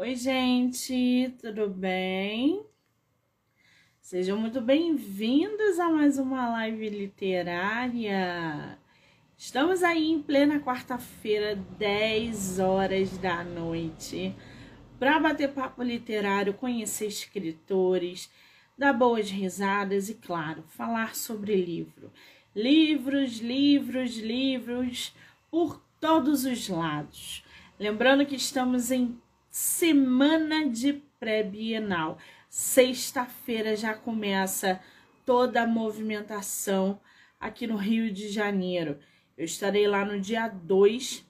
Oi, gente, tudo bem? Sejam muito bem-vindos a mais uma live literária. Estamos aí em plena quarta-feira, 10 horas da noite, para bater papo literário, conhecer escritores, dar boas risadas e, claro, falar sobre livro. Livros, livros, livros por todos os lados. Lembrando que estamos em semana de pré-bienal. Sexta-feira já começa toda a movimentação aqui no Rio de Janeiro. Eu estarei lá no dia 2.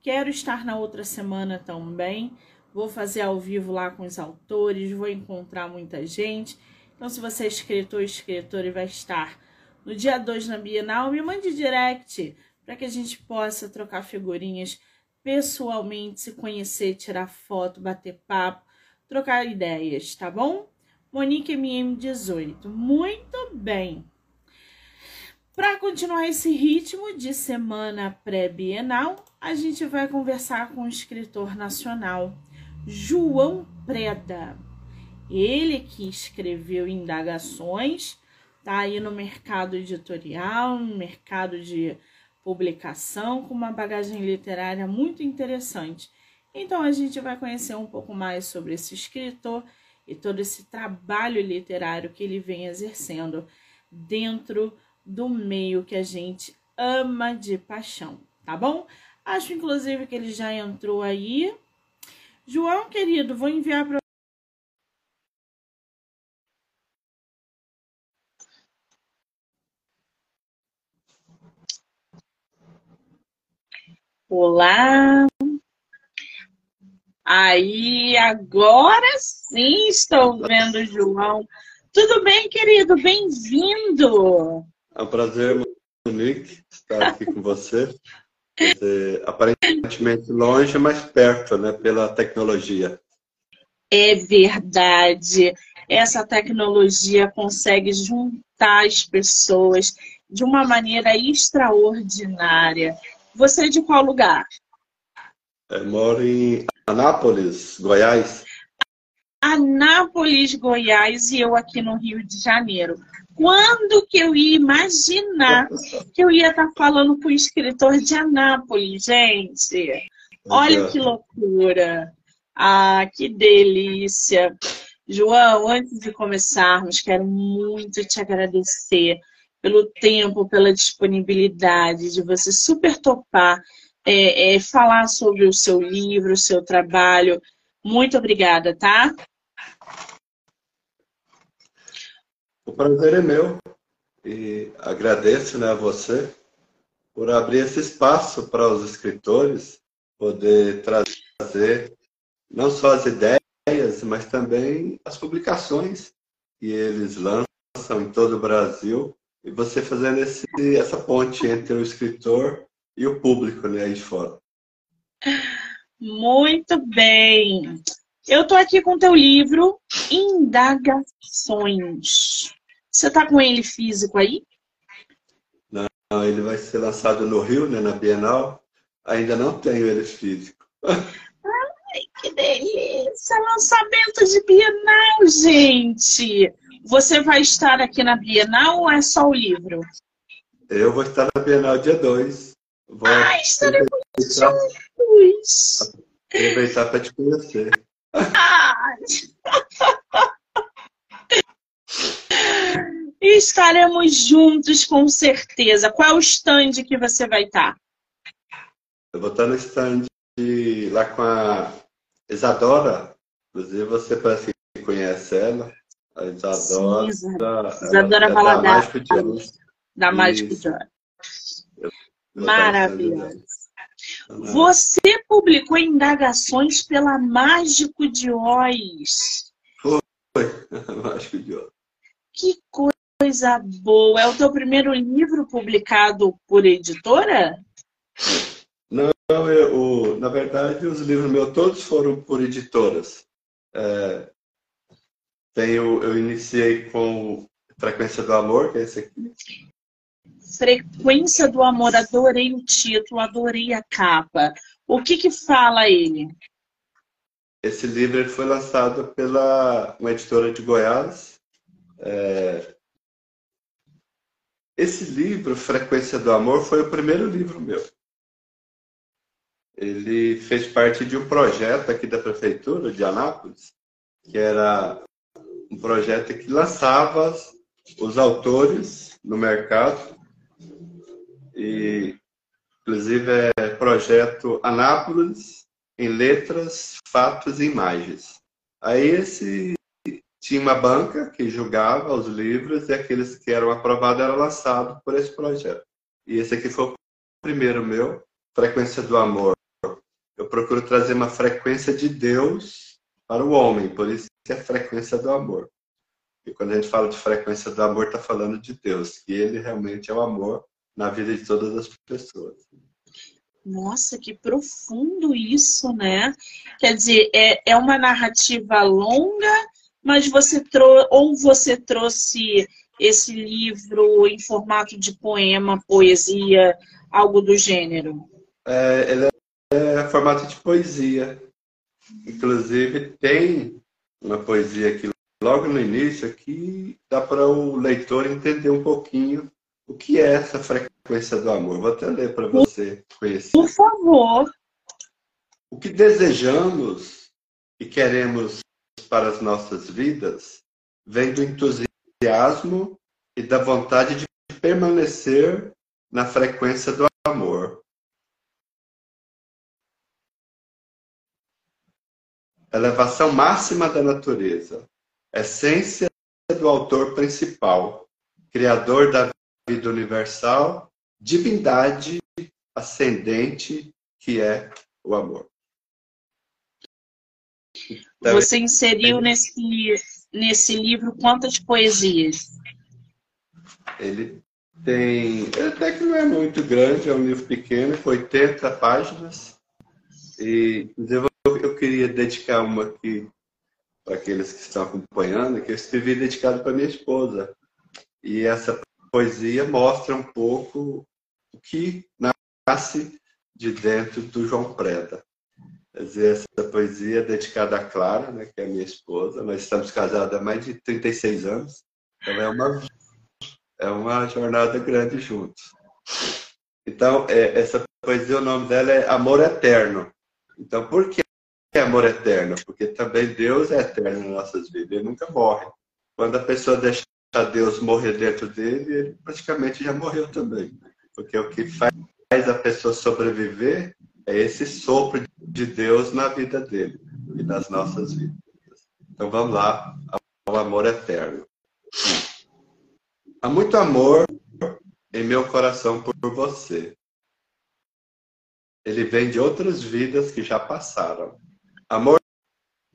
Quero estar na outra semana também. Vou fazer ao vivo lá com os autores, vou encontrar muita gente. Então, se você é escritor ou escritora e vai estar no dia 2 na Bienal, me mande direct para que a gente possa trocar figurinhas pessoalmente, se conhecer, tirar foto, bater papo, trocar ideias, tá bom? Monique MM18. Muito bem. Para continuar esse ritmo de semana pré-bienal, a gente vai conversar com o escritor nacional João Preda. Ele que escreveu Indagações, tá aí no mercado editorial, no mercado de publicação com uma bagagem literária muito interessante. Então a gente vai conhecer um pouco mais sobre esse escritor e todo esse trabalho literário que ele vem exercendo dentro do meio que a gente ama de paixão, tá bom? Acho inclusive que ele já entrou aí. João, querido, vou enviar para Olá! Aí, agora sim estou vendo o João. Tudo bem, querido? Bem-vindo! É um prazer, Monique, estar aqui com você. você. Aparentemente longe, mas perto, né? Pela tecnologia. É verdade. Essa tecnologia consegue juntar as pessoas de uma maneira extraordinária. Você é de qual lugar? Eu moro em Anápolis, Goiás. Anápolis, Goiás e eu aqui no Rio de Janeiro. Quando que eu ia imaginar que eu ia estar falando com o escritor de Anápolis, gente? Olha que loucura! Ah, que delícia! João, antes de começarmos, quero muito te agradecer pelo tempo, pela disponibilidade de você super topar, é, é, falar sobre o seu livro, o seu trabalho. Muito obrigada, tá? O prazer é meu e agradeço né, a você por abrir esse espaço para os escritores poder trazer não só as ideias, mas também as publicações que eles lançam em todo o Brasil e você fazendo esse, essa ponte entre o escritor e o público né, aí de fora. Muito bem. Eu estou aqui com o teu livro Indagações. Você está com ele físico aí? Não, ele vai ser lançado no Rio, né, na Bienal. Ainda não tenho ele físico. Ai, que delícia! Lançamento de Bienal, gente! Você vai estar aqui na Bienal ou é só o livro? Eu vou estar na Bienal dia 2. Vou ah, estaremos juntos! Aproveitar para te conhecer. Estaremos juntos com certeza. Qual é o stand que você vai estar? Eu vou estar no stand lá com a Isadora. Inclusive, você parece que conhece ela. A Isadora. Sim, Isadora Valadares. Da Mágico de Olhos. Maravilhoso. Você publicou indagações pela Mágico de Oz. Foi, Mágico de Oz. Que coisa boa. É o teu primeiro livro publicado por editora? Não, eu, na verdade, os livros meus todos foram por editoras. É, tenho, eu iniciei com Frequência do Amor, que é esse aqui. Frequência do Amor, adorei o título, adorei a capa. O que que fala ele? esse livro foi lançado pela uma editora de Goiás. É... Esse livro, Frequência do Amor, foi o primeiro livro meu. Ele fez parte de um projeto aqui da prefeitura de Anápolis, que era um projeto que lançava os autores no mercado e inclusive é projeto Anápolis em letras, fatos e imagens. Aí esse tinha uma banca que julgava os livros e aqueles que eram aprovados eram lançados por esse projeto. E esse aqui foi o primeiro meu, Frequência do Amor. Eu procuro trazer uma frequência de Deus para o homem, por isso que é a frequência do amor. E quando a gente fala de frequência do amor, está falando de Deus, que ele realmente é o amor na vida de todas as pessoas. Nossa, que profundo isso, né? Quer dizer, é, é uma narrativa longa, mas você trouxe, ou você trouxe esse livro em formato de poema, poesia, algo do gênero? É, ele é, é formato de poesia. Inclusive, tem uma poesia aqui logo no início que dá para o leitor entender um pouquinho o que é essa frequência do amor. Vou até ler para você conhecer. Por favor. O que desejamos e queremos para as nossas vidas vem do entusiasmo e da vontade de permanecer na frequência do amor. Elevação máxima da natureza, essência do autor principal, criador da vida universal, divindade ascendente que é o amor. Então, Você inseriu nesse, nesse livro quantas poesias? Ele tem. Até que não é muito grande, é um livro pequeno, com 80 páginas. E, inclusive, eu, eu queria dedicar uma aqui para aqueles que estão acompanhando, que eu escrevi dedicado para minha esposa. E essa poesia mostra um pouco o que nasce de dentro do João Preda. Essa poesia é dedicada a Clara, né, que é minha esposa. Nós estamos casados há mais de 36 anos. Então é uma, é uma jornada grande juntos. Então, é, essa poesia, o nome dela é Amor Eterno. Então, por que amor eterno? Porque também Deus é eterno nas nossas vidas. Ele nunca morre. Quando a pessoa deixa Deus morrer dentro dele, ele praticamente já morreu também. Porque o que faz a pessoa sobreviver é esse sopro de Deus na vida dele e nas nossas vidas. Então vamos lá ao amor eterno. Há muito amor em meu coração por você. Ele vem de outras vidas que já passaram. Amor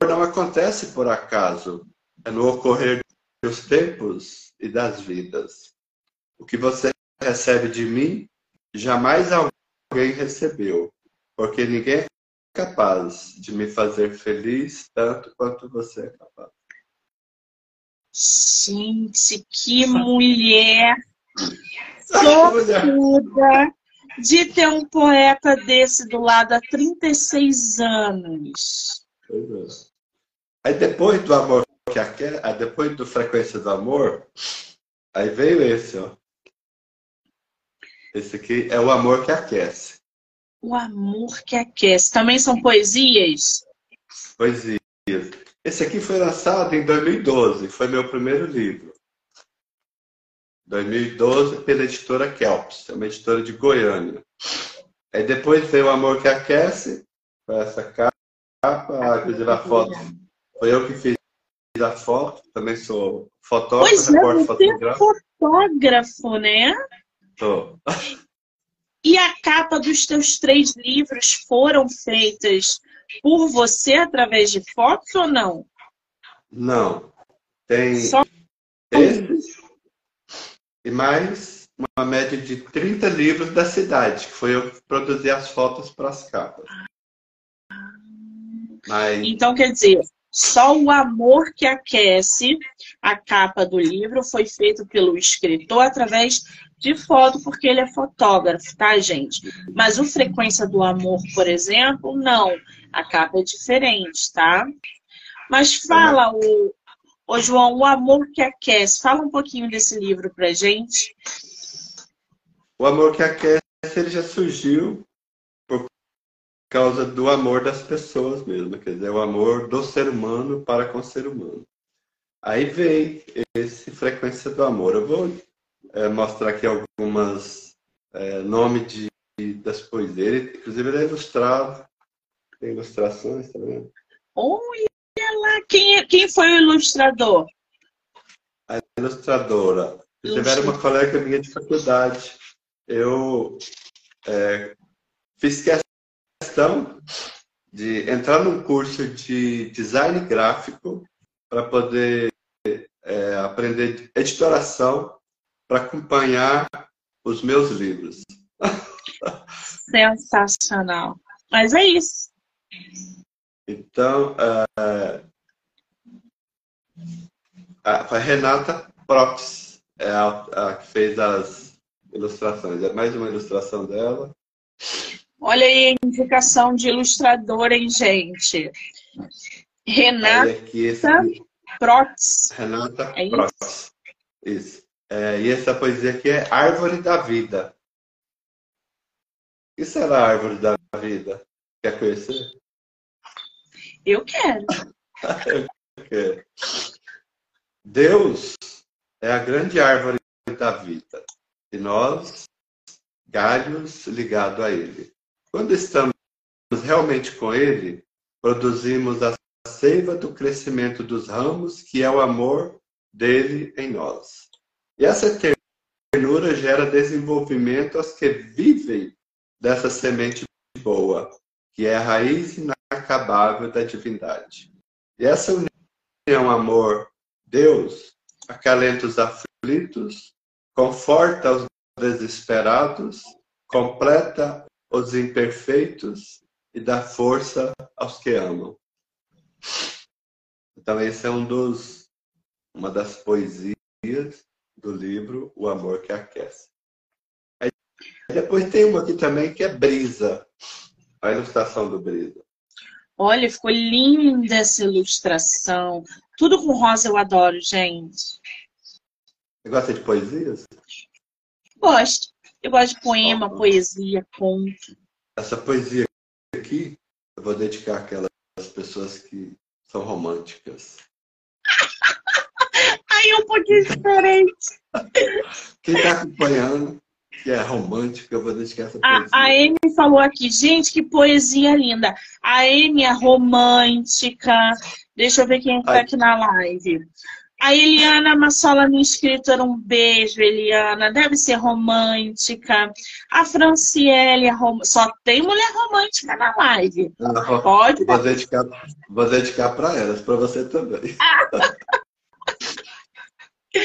não acontece por acaso, é no ocorrer dos tempos e das vidas. O que você recebe de mim, jamais alguém recebeu, porque ninguém é capaz de me fazer feliz tanto quanto você é capaz. Gente, que mulher sortuda de ter um poeta desse do lado há 36 anos. Pois é. Aí depois do amor que aquece, depois do Frequência do Amor, aí veio esse, ó. Esse aqui é o amor que aquece. O amor que aquece. Também são poesias? Poesias. Esse aqui foi lançado em 2012, foi meu primeiro livro. 2012 pela editora Kelps, é uma editora de Goiânia. Aí depois veio o Amor que Aquece, com essa capa, inclusive a foto. Foi eu que fiz a foto, também sou fotógrafo, pois é, fotógrafo. fotógrafo, né? Tô. E a capa dos teus três livros foram feitas por você através de fotos ou não? Não. Tem Só... e mais uma média de 30 livros da cidade, que foi eu que produzi as fotos para as capas. Mas... Então, quer dizer, só o amor que aquece a capa do livro foi feito pelo escritor através de foto, porque ele é fotógrafo, tá, gente? Mas o Frequência do Amor, por exemplo, não. A capa é diferente, tá? Mas fala, o, o João, o amor que aquece. Fala um pouquinho desse livro pra gente. O amor que aquece ele já surgiu por causa do amor das pessoas mesmo, quer dizer, o amor do ser humano para com o ser humano. Aí vem esse frequência do amor. Eu vou é, mostrar aqui algumas é, nomes de, das poesias. Ele, inclusive ele é ilustrado, tem ilustrações também. Tá Olha quem, é, quem foi o ilustrador? A ilustradora. Tiveram uma colega minha de faculdade. Eu é, fiz questão de entrar num curso de design gráfico para poder é, aprender editoração para acompanhar os meus livros. Sensacional. Mas é isso. Então, é, a Renata Prox é a, a, que fez as ilustrações. É mais uma ilustração dela. Olha aí a indicação de ilustrador, hein, gente? Renata esse... Prox. Renata é Prox. Isso. É, e essa poesia aqui é Árvore da Vida. O que será a Árvore da Vida? Quer conhecer? Eu quero. Eu quero. Deus é a grande árvore da vida e nós, galhos ligados a Ele. Quando estamos realmente com Ele, produzimos a seiva do crescimento dos ramos, que é o amor dele em nós. E essa ternura gera desenvolvimento aos que vivem dessa semente boa, que é a raiz inacabável da divindade. E essa união amor-Deus acalenta os aflitos, conforta os desesperados, completa os imperfeitos e dá força aos que amam. Então esse é um dos uma das poesias do livro O Amor que Aquece. Aí, depois tem uma aqui também que é Brisa, a ilustração do Brisa. Olha, ficou linda essa ilustração. Tudo com rosa eu adoro, gente. Você gosta de poesias? Gosto. Eu gosto de poema, poesia, conto. Essa poesia aqui, eu vou dedicar àquelas pessoas que são românticas. Aí é um pouquinho diferente. Quem está acompanhando, que é romântica, eu vou dedicar essa poesia. A, Amy falou aqui, gente, que poesia linda. A Amy é romântica. Deixa eu ver quem está aqui na live. A Eliana Massola, minha escritora, um beijo, Eliana. Deve ser romântica. A Franciele, é rom... só tem mulher romântica na live. Pode. Vou dedicar, vou dedicar para elas, para você também.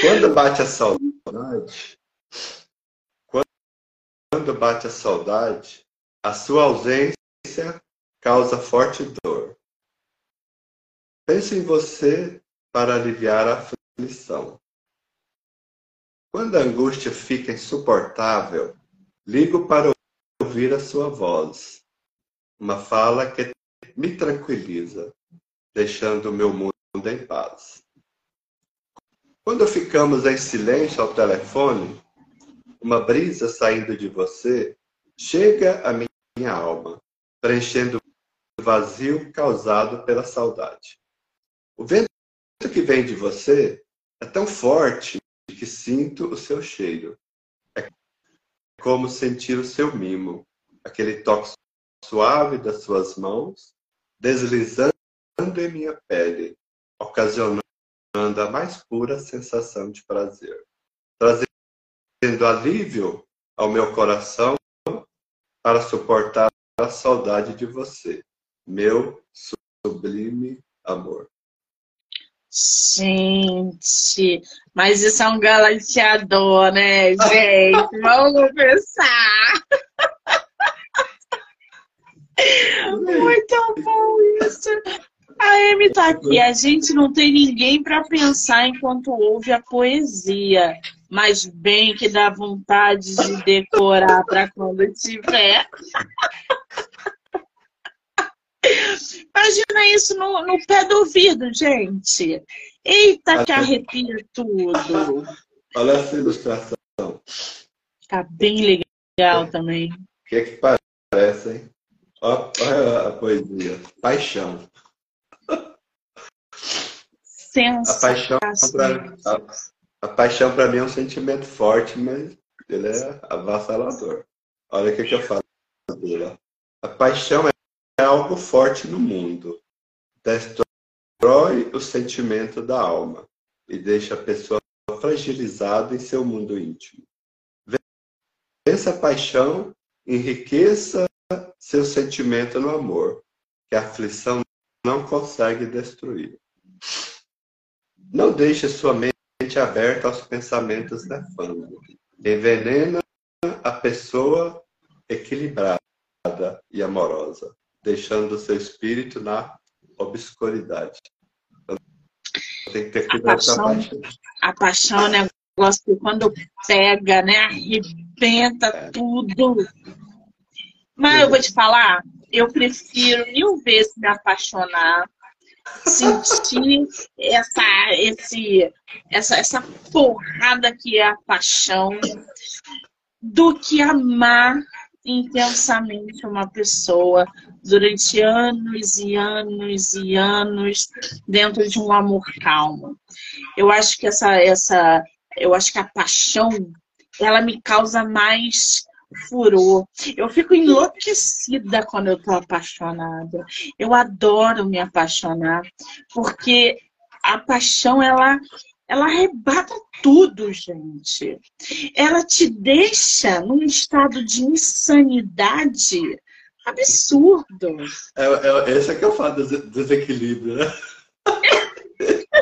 Quando bate a saudade, quando bate a saudade, a sua ausência causa forte dor. Pense em você para aliviar a aflição. Quando a angústia fica insuportável, ligo para ouvir a sua voz. Uma fala que me tranquiliza, deixando o meu mundo em paz. Quando ficamos em silêncio ao telefone, uma brisa saindo de você chega à minha alma, preenchendo o vazio causado pela saudade. O vento que vem de você é tão forte que sinto o seu cheiro. É como sentir o seu mimo, aquele toque suave das suas mãos, deslizando em minha pele, ocasionando a mais pura sensação de prazer, alívio ao meu coração para suportar a saudade de você, meu sublime amor. Gente, mas isso é um galanteador, né, gente? Vamos pensar. Muito bom isso. A Amy tá aqui. A gente não tem ninguém para pensar enquanto ouve a poesia. Mas bem que dá vontade de decorar para quando tiver. Imagina isso no, no pé do ouvido, gente. Eita, que arrepia tudo. Olha essa ilustração. Tá bem legal também. O que é que parece, hein? Olha a poesia. Paixão. A paixão para a, paixão para mim é um sentimento forte, mas ele é avassalador. Olha o que, que eu falo dele. A paixão é algo forte no mundo. Destrói o sentimento da alma e deixa a pessoa fragilizada em seu mundo íntimo. Vença a paixão, enriqueça seu sentimento no amor, que a aflição não consegue destruir. Não deixe sua mente aberta aos pensamentos nefandos. Envenena a pessoa equilibrada e amorosa, deixando o seu espírito na obscuridade. Então, tem que ter cuidado com a paixão. A paixão é um negócio que quando pega, né, arrebenta é. tudo. Mas eu vou te falar, eu prefiro mil vezes me apaixonar sentir essa, esse, essa, essa porrada que é a paixão do que amar intensamente uma pessoa durante anos e anos e anos dentro de um amor calmo. Eu acho que essa, essa, eu acho que a paixão ela me causa mais furor. Eu fico enlouquecida quando eu tô apaixonada. Eu adoro me apaixonar, porque a paixão, ela, ela arrebata tudo, gente. Ela te deixa num estado de insanidade absurdo. É, é, esse é que eu falo desequilíbrio, né?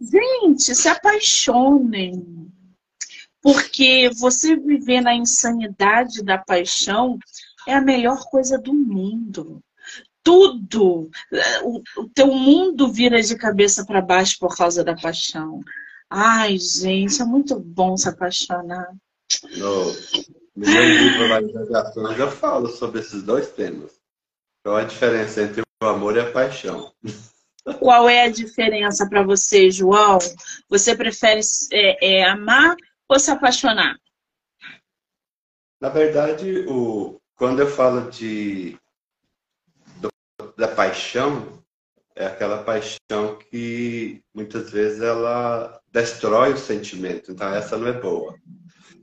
Gente, se apaixonem. Porque você viver na insanidade da paixão é a melhor coisa do mundo. Tudo, o, o teu mundo vira de cabeça para baixo por causa da paixão. Ai, gente, é muito bom se apaixonar. No, no meu livro lá Radiações eu falo sobre esses dois temas. Qual a diferença entre o amor e a paixão? Qual é a diferença para você, João? Você prefere é, é, amar ou se apaixonar? Na verdade, o, quando eu falo de do, da paixão, é aquela paixão que muitas vezes ela destrói o sentimento. Então essa não é boa.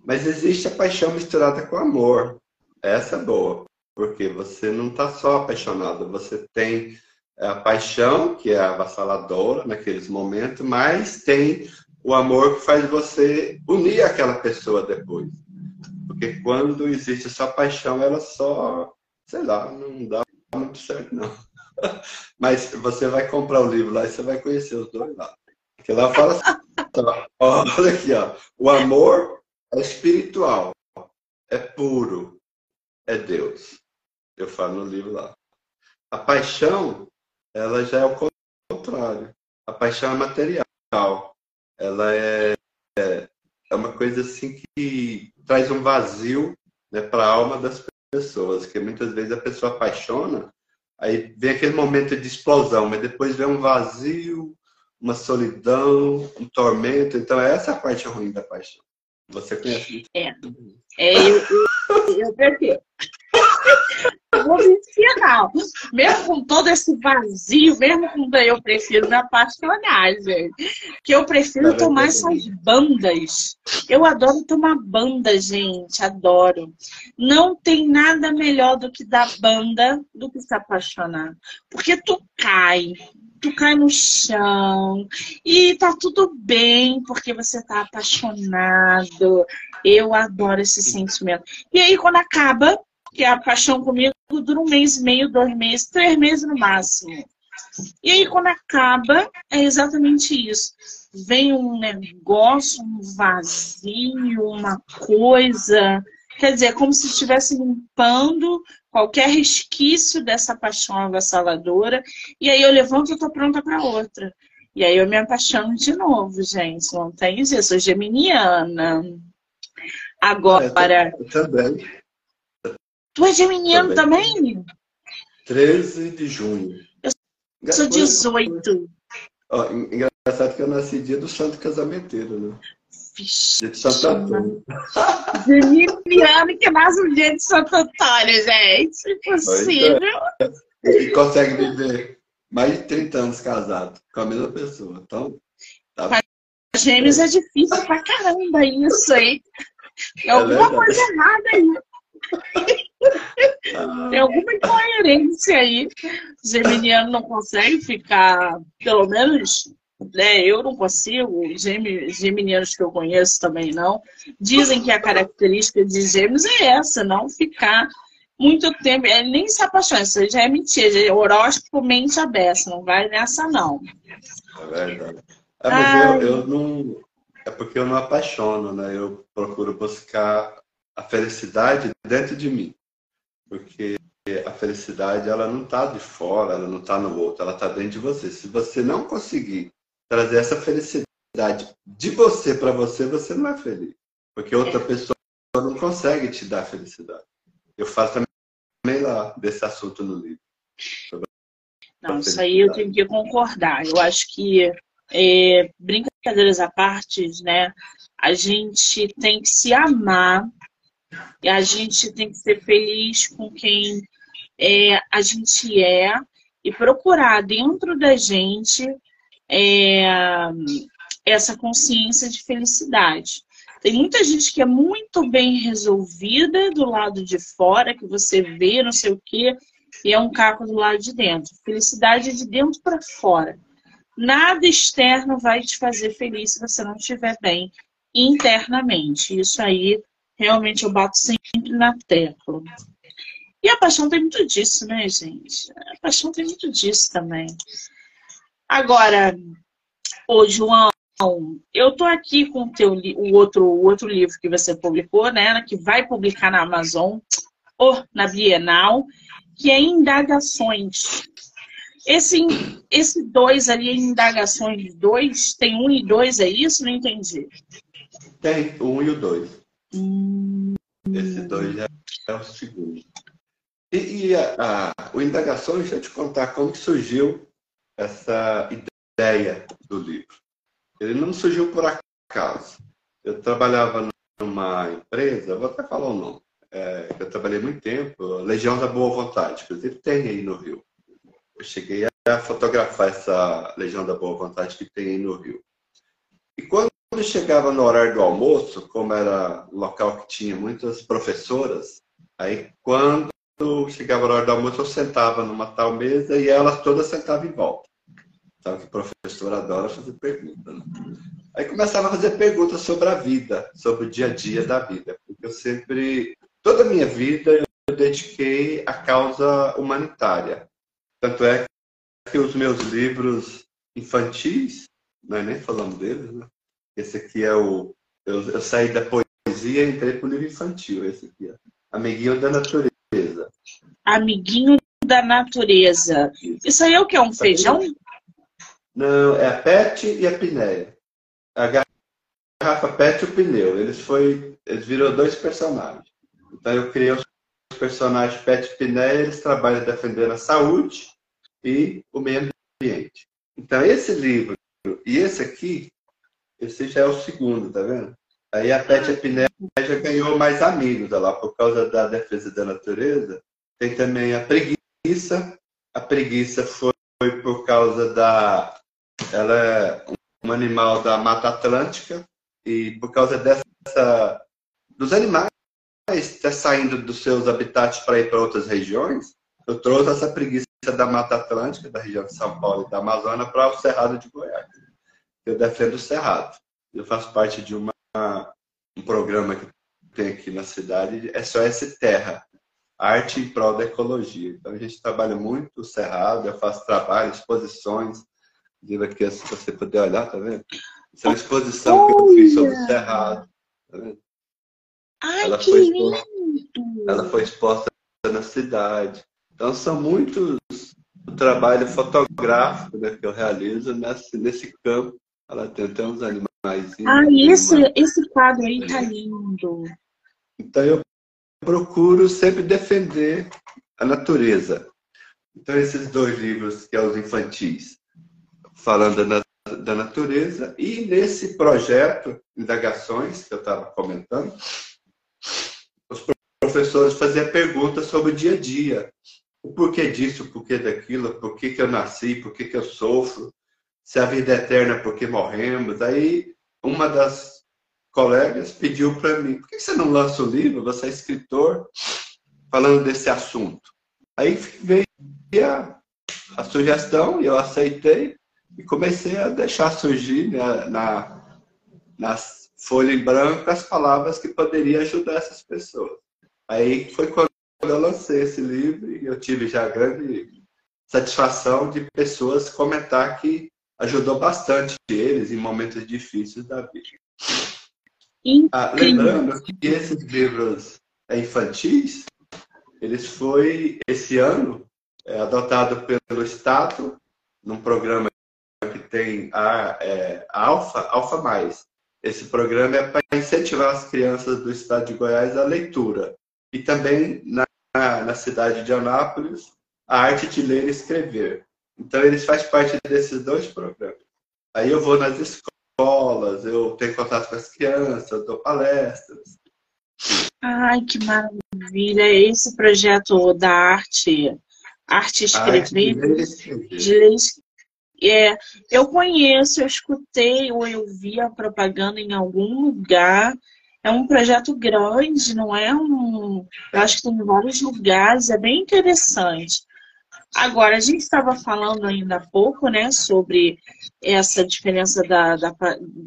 Mas existe a paixão misturada com amor. Essa é boa, porque você não está só apaixonado, você tem a paixão, que é avassaladora naqueles momentos, mas tem o amor faz você unir aquela pessoa depois. Porque quando existe só paixão, ela só, sei lá, não dá muito certo, não. Mas você vai comprar o livro lá e você vai conhecer os dois lá. Porque lá fala assim, olha aqui, ó. O amor é espiritual, é puro, é Deus. Eu falo no livro lá. A paixão, ela já é o contrário. A paixão é material ela é, é uma coisa assim que traz um vazio né, para a alma das pessoas, que muitas vezes a pessoa apaixona, aí vem aquele momento de explosão, mas depois vem um vazio, uma solidão, um tormento. Então, essa é a parte ruim da paixão. Você conhece É, é eu, eu, eu. Ensinar. Mesmo com todo esse vazio, mesmo com eu prefiro me apaixonar, gente. Que eu prefiro tomar essas bandas. Eu adoro tomar banda, gente. Adoro. Não tem nada melhor do que dar banda do que se apaixonar. Porque tu cai, tu cai no chão e tá tudo bem porque você tá apaixonado. Eu adoro esse sentimento. E aí, quando acaba, que a paixão comigo dura um mês e meio, dois meses, três meses no máximo. E aí, quando acaba, é exatamente isso. Vem um negócio, um vazio, uma coisa. Quer dizer, é como se estivesse limpando qualquer resquício dessa paixão avassaladora. E aí eu levanto e estou pronta para outra. E aí eu me apaixono de novo, gente. Não tem isso. Eu sou geminiana. Agora. É, eu também. Tu é geminiano também? também? 13 de junho. Eu sou 18. Ó, engraçado que eu nasci dia do Santo Casamenteiro, né? Vixe, Dia de Santo Antônio. Geminiano que nasce no dia de Santo Antônio, gente. Impossível. E consegue viver mais de 30 anos casado com a mesma pessoa. Então, tá Gêmeos é difícil pra caramba isso aí. Tem alguma verdade. coisa errada aí. Tem alguma incoerência aí. Geminiano não consegue ficar, pelo menos, né? Eu não consigo, gemi- geminianos que eu conheço também não. Dizem que a característica de gêmeos é essa, não ficar muito tempo, é, nem se apaixonar, isso já é mentira, é horóscopo mente aberta, não vai nessa não. É verdade. É, mas eu, eu não. É porque eu não apaixono, né? Eu procuro buscar a felicidade dentro de mim. Porque a felicidade, ela não está de fora, ela não está no outro, ela está dentro de você. Se você não conseguir trazer essa felicidade de você para você, você não é feliz. Porque outra pessoa não consegue te dar felicidade. Eu faço também lá desse assunto no livro. Não, isso aí eu tenho que concordar. Eu acho que, é, brincadeiras à parte, né? A gente tem que se amar e a gente tem que ser feliz com quem é, a gente é e procurar dentro da gente é, essa consciência de felicidade. Tem muita gente que é muito bem resolvida do lado de fora, que você vê, não sei o quê, e é um caco do lado de dentro. Felicidade é de dentro para fora. Nada externo vai te fazer feliz se você não estiver bem internamente. Isso aí, realmente, eu bato sempre na tecla. E a paixão tem muito disso, né, gente? A paixão tem muito disso também. Agora, ô João, eu tô aqui com o, teu, o, outro, o outro livro que você publicou, né? Que vai publicar na Amazon, ou na Bienal, que é Indagações. Esse, esse dois ali, Indagações dois, tem um e dois, é isso? Não entendi. Tem um e o dois. Esse dois é, o segundo. E, e a, a- o Indagações, deixa eu te contar como surgiu essa ideia do livro. Ele não surgiu por acaso. Eu trabalhava numa empresa, vou até falar o nome, é, eu trabalhei muito tempo, Legião da Boa Vontade, inclusive tem aí no Rio. Eu cheguei a fotografar essa Legião da Boa Vontade que tem aí no Rio. E quando chegava no horário do almoço, como era local que tinha muitas professoras, aí quando chegava a hora do almoço eu sentava numa tal mesa e elas todas sentavam em volta. Sabe que o professor adora fazer perguntas. Né? Aí começava a fazer perguntas sobre a vida, sobre o dia a dia da vida. Porque eu sempre, toda a minha vida, eu dediquei à causa humanitária. Tanto é que os meus livros infantis, nós nem falamos deles, né? Esse aqui é o. Eu, eu saí da poesia e entrei para o livro infantil. Esse aqui, ó. Amiguinho da Natureza. Amiguinho da natureza. Isso aí é o que? É um feijão? Não, é a Pet e a Pinéia. A garrafa Pet e o pneu. Eles, foi, eles viram dois personagens. Então eu criei os personagens Pet e Pinéia, eles trabalham defendendo a saúde e o meio ambiente. Então esse livro e esse aqui, esse já é o segundo, tá vendo? Aí a Pet e a Pinéia já ganhou mais amigos olha lá, por causa da defesa da natureza. Tem também a preguiça. A preguiça foi por causa da ela é um animal da Mata Atlântica e por causa dessa dos animais estar saindo dos seus habitats para ir para outras regiões, eu trouxe essa preguiça da Mata Atlântica, da região de São Paulo e da Amazônia, para o Cerrado de Goiás. Eu defendo o Cerrado. Eu faço parte de uma, um programa que tem aqui na cidade, é SOS Terra, Arte em Prol da Ecologia. Então a gente trabalha muito o Cerrado, eu faço trabalho, exposições, Inclusive aqui, se você puder olhar, tá vendo? Essa é uma exposição que eu fiz sobre o Cerrado. Tá vendo? Ai, Ela que foi lindo! Ela foi exposta na cidade. Então são muitos o trabalho fotográfico né, que eu realizo nesse, nesse campo. Ela tem até uns animais. Ah, esse, esse quadro aí tá lindo. Então eu procuro sempre defender a natureza. Então, esses dois livros, que é os infantis, falando da, da natureza, e nesse projeto, Indagações, que eu estava comentando, os professores faziam perguntas sobre o dia a dia. O porquê disso, o porquê daquilo, por que, eu nasci, por que eu sofro, se a vida é eterna, por que morremos. Aí, uma das colegas pediu para mim, por que você não lança um livro, você é escritor, falando desse assunto? Aí veio a, a sugestão e eu aceitei e comecei a deixar surgir né, na, nas folhas em branco as palavras que poderiam ajudar essas pessoas. Aí foi quando eu lancei esse livro eu tive já grande satisfação de pessoas comentar que ajudou bastante eles em momentos difíceis da vida. Ah, lembrando que esses livros infantis, eles foi esse ano é, adotado pelo Estado num programa que tem a, é, a Alfa, Alfa Mais. Esse programa é para incentivar as crianças do estado de Goiás à leitura. E também na, na cidade de Anápolis, a arte de ler e escrever. Então, eles fazem parte desses dois programas. Aí eu vou nas escolas, eu tenho contato com as crianças, eu dou palestras. Ai, que maravilha! Esse projeto da arte, arte escrever, de ler, é, eu conheço, eu escutei ou eu vi a propaganda em algum lugar. É um projeto grande, não é um. Eu acho que tem vários lugares, é bem interessante. Agora, a gente estava falando ainda há pouco, né, sobre essa diferença da, da,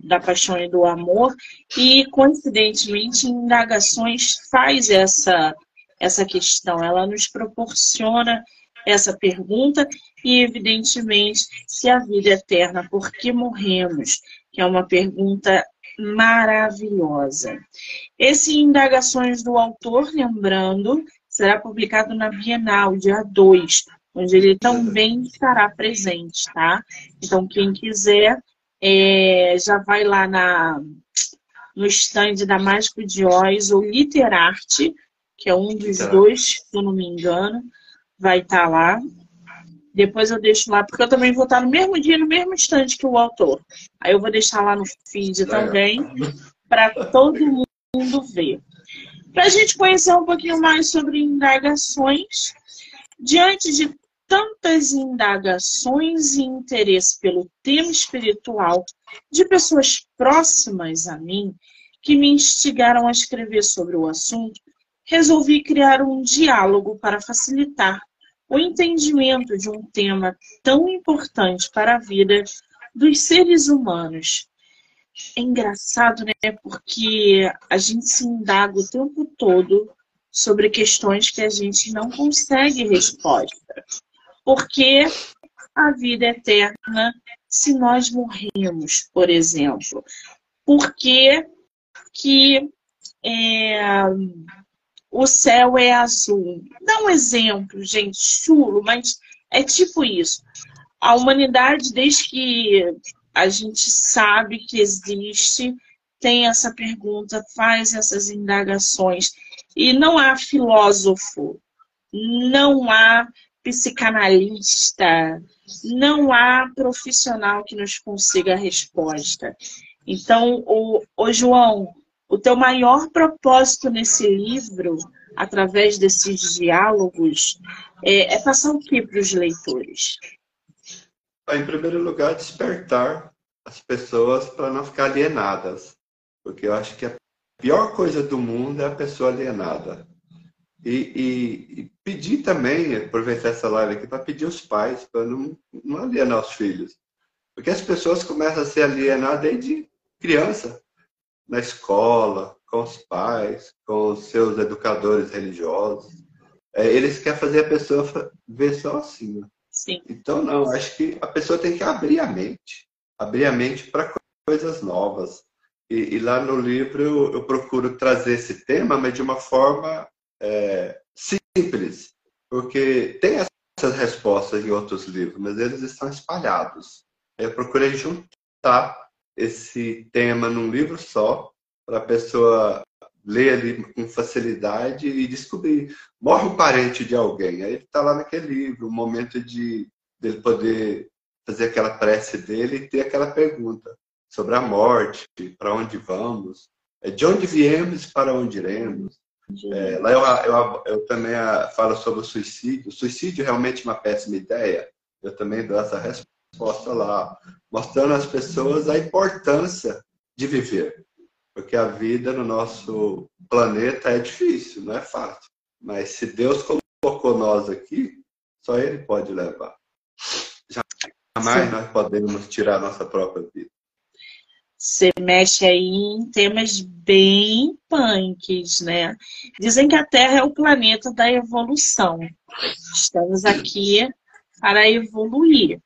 da paixão e do amor, e coincidentemente, Indagações faz essa, essa questão, ela nos proporciona essa pergunta e, evidentemente, se a vida é eterna, por que morremos? Que é uma pergunta maravilhosa. Esse Indagações do Autor, lembrando, será publicado na Bienal, dia 2, onde ele também estará presente, tá? Então, quem quiser, é, já vai lá na, no stand da Mágico de Oz ou Literarte, que é um dos dois, se eu não me engano, vai estar tá lá. Depois eu deixo lá, porque eu também vou estar no mesmo dia, no mesmo instante que o autor. Aí eu vou deixar lá no feed também, para todo mundo ver. Para a gente conhecer um pouquinho mais sobre indagações, diante de tantas indagações e interesse pelo tema espiritual de pessoas próximas a mim, que me instigaram a escrever sobre o assunto, resolvi criar um diálogo para facilitar o entendimento de um tema tão importante para a vida dos seres humanos. É engraçado, né? Porque a gente se indaga o tempo todo sobre questões que a gente não consegue resposta. Porque a vida é eterna se nós morremos, por exemplo. Por que, que é, o céu é azul. Dá um exemplo, gente, chulo, mas é tipo isso. A humanidade, desde que a gente sabe que existe, tem essa pergunta, faz essas indagações. E não há filósofo, não há psicanalista, não há profissional que nos consiga a resposta. Então, o, o João, o teu maior propósito nesse livro, através desses diálogos, é, é passar o que para os leitores? Em primeiro lugar, despertar as pessoas para não ficar alienadas. Porque eu acho que a pior coisa do mundo é a pessoa alienada. E, e, e pedir também, aproveitar essa live aqui, para pedir os pais, para não, não alienar os filhos. Porque as pessoas começam a ser alienadas desde criança na escola, com os pais, com os seus educadores religiosos. É, eles querem fazer a pessoa ver só assim. Sim. Então, não, acho que a pessoa tem que abrir a mente abrir a mente para coisas novas. E, e, lá no livro eu, eu, procuro trazer esse tema, mas de uma forma é, simples, porque tem essas respostas em outros livros, mas eles estão espalhados. Eu procurei juntar esse tema num livro só, para a pessoa ler ali com facilidade e descobrir. Morre um parente de alguém, aí ele está lá naquele livro, o momento de dele poder fazer aquela prece dele e ter aquela pergunta sobre a morte, para onde vamos, é de onde viemos e para onde iremos. É, lá eu, eu, eu também ah, falo sobre o suicídio. O suicídio é realmente uma péssima ideia. Eu também dou essa resposta lá, mostrando às pessoas a importância de viver. Porque a vida no nosso planeta é difícil, não é fácil. Mas se Deus colocou nós aqui, só Ele pode levar. Jamais Sim. nós podemos tirar nossa própria vida. Você mexe aí em temas bem punks, né? Dizem que a Terra é o planeta da evolução. Estamos aqui para evoluir.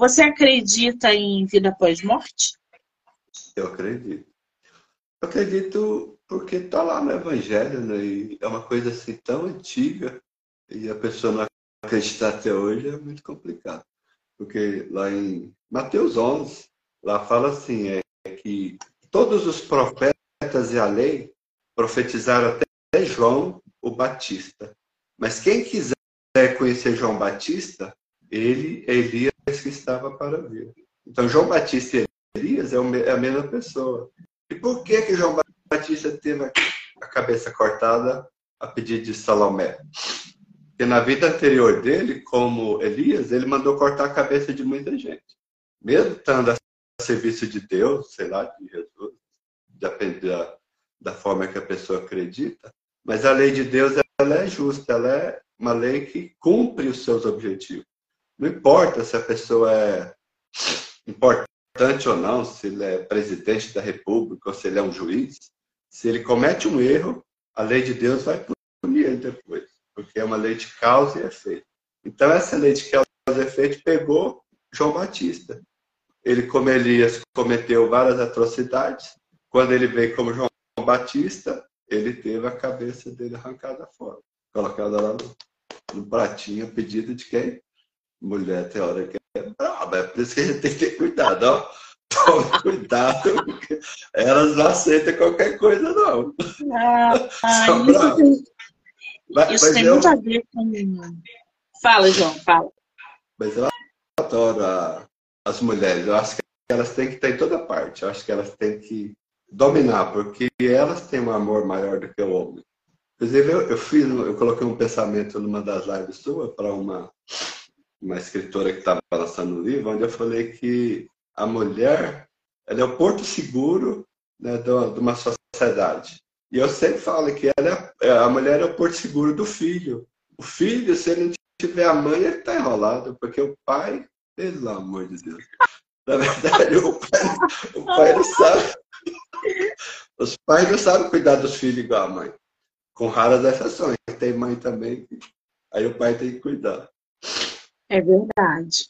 Você acredita em vida após morte? Eu acredito. Eu acredito porque está lá no Evangelho, né? E é uma coisa assim tão antiga e a pessoa não acreditar até hoje é muito complicado. Porque lá em Mateus 11, lá fala assim, é que todos os profetas e a lei profetizaram até João o Batista. Mas quem quiser conhecer João Batista, ele é Elias que estava para vir. Então, João Batista e Elias é a mesma pessoa. E por que, que João Batista teve a cabeça cortada a pedido de Salomé? Porque na vida anterior dele, como Elias, ele mandou cortar a cabeça de muita gente. Mesmo estando a serviço de Deus, sei lá, de Jesus, depende da, da forma que a pessoa acredita. Mas a lei de Deus ela é justa, ela é uma lei que cumpre os seus objetivos. Não importa se a pessoa é importante ou não, se ele é presidente da República ou se ele é um juiz, se ele comete um erro, a lei de Deus vai punir ele depois, porque é uma lei de causa e efeito. Então, essa lei de causa e efeito pegou João Batista. Ele, como Elias, cometeu várias atrocidades. Quando ele veio como João Batista, ele teve a cabeça dele arrancada fora, colocada lá no, no pratinho, pedido de quem? Mulher tem hora que é braba, é por isso que a gente tem que ter cuidado, ó. Tome cuidado, porque elas não aceitam qualquer coisa, não. Ah, isso tem, mas, isso mas tem eu, muito a ver com. Fala, João, fala. Mas eu adoro a, as mulheres. Eu acho que elas têm que estar em toda parte. Eu acho que elas têm que dominar, porque elas têm um amor maior do que o homem. Inclusive, eu, eu fiz, eu coloquei um pensamento numa das lives sua para uma, uma escritora que estava lançando um livro, onde eu falei que a mulher ela é o porto seguro né, de uma sociedade. E eu sempre falo que ela é, a mulher é o porto seguro do filho. O filho, se ele não tiver a mãe, ele está enrolado, porque o pai pelo amor de Deus. Na verdade, o pai, o pai não sabe. Os pais não sabem cuidar dos filhos igual a mãe. Com raras exceções. Tem mãe também, aí o pai tem que cuidar. É verdade.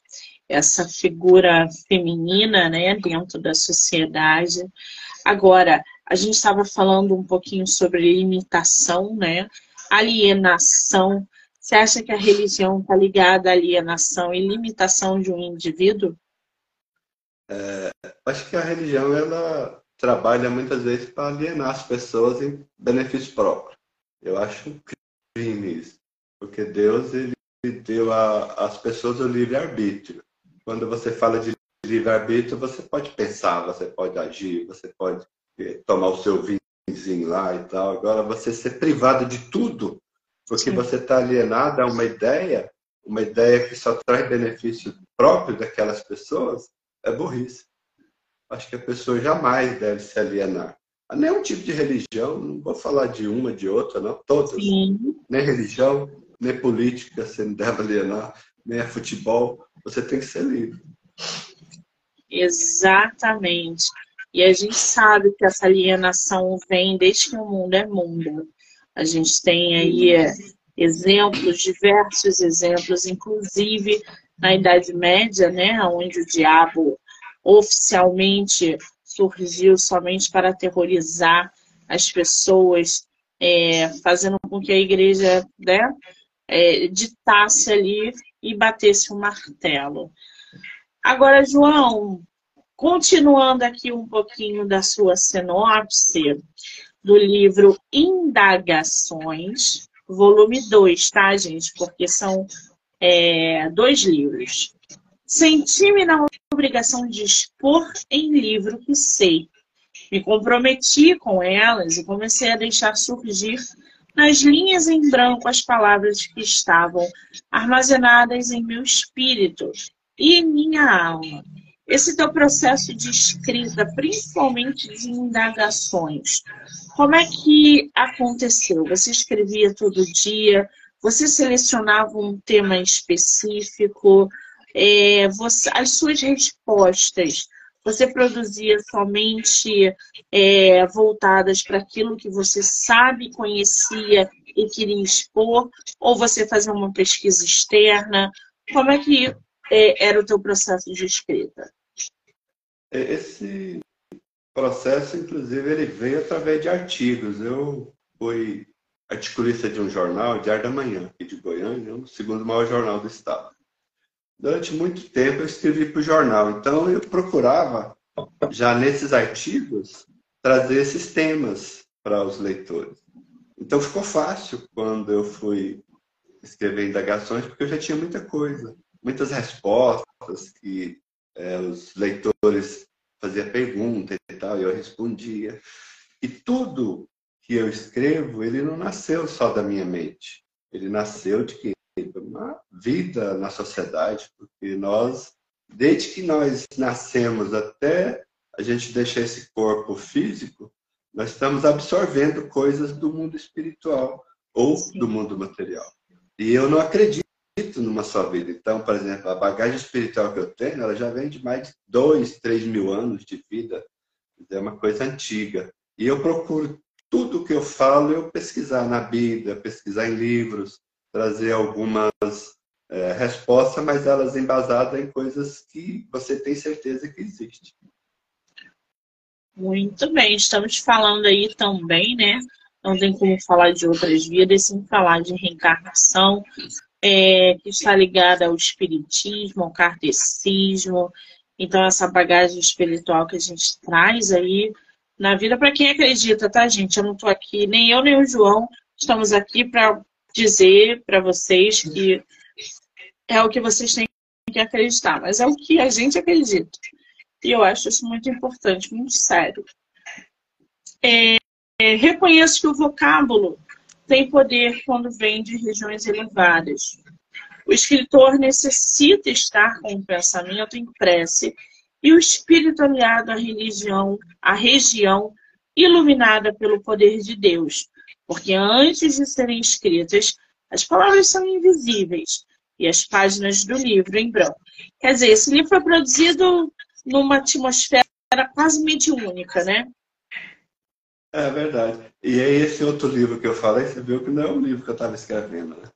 Essa figura feminina, né, dentro da sociedade. Agora, a gente estava falando um pouquinho sobre limitação, né? Alienação você acha que a religião está ligada à alienação e limitação de um indivíduo? É, acho que a religião ela trabalha muitas vezes para alienar as pessoas em benefício próprio. Eu acho um crime isso, porque Deus ele deu às pessoas o livre arbítrio. Quando você fala de livre arbítrio, você pode pensar, você pode agir, você pode eh, tomar o seu vinhozinho lá e tal. Agora você ser privado de tudo porque Sim. você está alienado a uma ideia, uma ideia que só traz benefício próprio daquelas pessoas, é burrice. Acho que a pessoa jamais deve se alienar. A nenhum tipo de religião, não vou falar de uma, de outra, não, todas. Sim. Nem religião, nem política, você não deve alienar, nem a futebol, você tem que ser livre. Exatamente. E a gente sabe que essa alienação vem desde que o mundo é mundo. A gente tem aí é, exemplos, diversos exemplos, inclusive na Idade Média, né, onde o diabo oficialmente surgiu somente para aterrorizar as pessoas, é, fazendo com que a igreja né, é, ditasse ali e batesse o um martelo. Agora, João, continuando aqui um pouquinho da sua sinopse, do livro Indagações, volume 2, tá, gente? Porque são é, dois livros. Senti-me na obrigação de expor em livro que sei. Me comprometi com elas e comecei a deixar surgir nas linhas em branco as palavras que estavam armazenadas em meu espírito e em minha alma. Esse teu processo de escrita, principalmente de indagações, como é que aconteceu? Você escrevia todo dia? Você selecionava um tema específico? É, você, as suas respostas, você produzia somente é, voltadas para aquilo que você sabe, conhecia e queria expor? Ou você fazia uma pesquisa externa? Como é que é, era o teu processo de escrita? Esse processo, inclusive, ele veio através de artigos. Eu fui articulista de um jornal, Diário da Manhã, aqui de Goiânia, o segundo maior jornal do estado. Durante muito tempo eu escrevi para o jornal, então eu procurava, já nesses artigos, trazer esses temas para os leitores. Então ficou fácil quando eu fui escrever indagações, porque eu já tinha muita coisa, muitas respostas que é, os leitores faziam perguntas e tal, e eu respondia. E tudo que eu escrevo, ele não nasceu só da minha mente. Ele nasceu de que uma vida na sociedade, porque nós, desde que nós nascemos até a gente deixar esse corpo físico, nós estamos absorvendo coisas do mundo espiritual ou Sim. do mundo material. E eu não acredito numa só vida. Então, por exemplo, a bagagem espiritual que eu tenho, ela já vem de mais de dois, três mil anos de vida. É uma coisa antiga. E eu procuro tudo que eu falo, eu pesquisar na Bíblia, pesquisar em livros, trazer algumas é, respostas, mas elas embasadas em coisas que você tem certeza que existe. Muito bem, estamos falando aí também, né? Não tem como falar de outras vidas sem falar de reencarnação, é, que está ligada ao espiritismo, ao kardecismo. Então, essa bagagem espiritual que a gente traz aí na vida, para quem acredita, tá, gente? Eu não estou aqui, nem eu nem o João, estamos aqui para dizer para vocês que é o que vocês têm que acreditar, mas é o que a gente acredita. E eu acho isso muito importante, muito sério. É, é, reconheço que o vocábulo tem poder quando vem de regiões elevadas. O escritor necessita estar com o pensamento em prece e o espírito aliado à religião, à região iluminada pelo poder de Deus, porque antes de serem escritas, as palavras são invisíveis e as páginas do livro em branco. Quer dizer, esse livro foi produzido numa atmosfera quase mediúnica, né? É verdade. E aí esse outro livro que eu falei, você viu que não é o livro que eu estava escrevendo, né?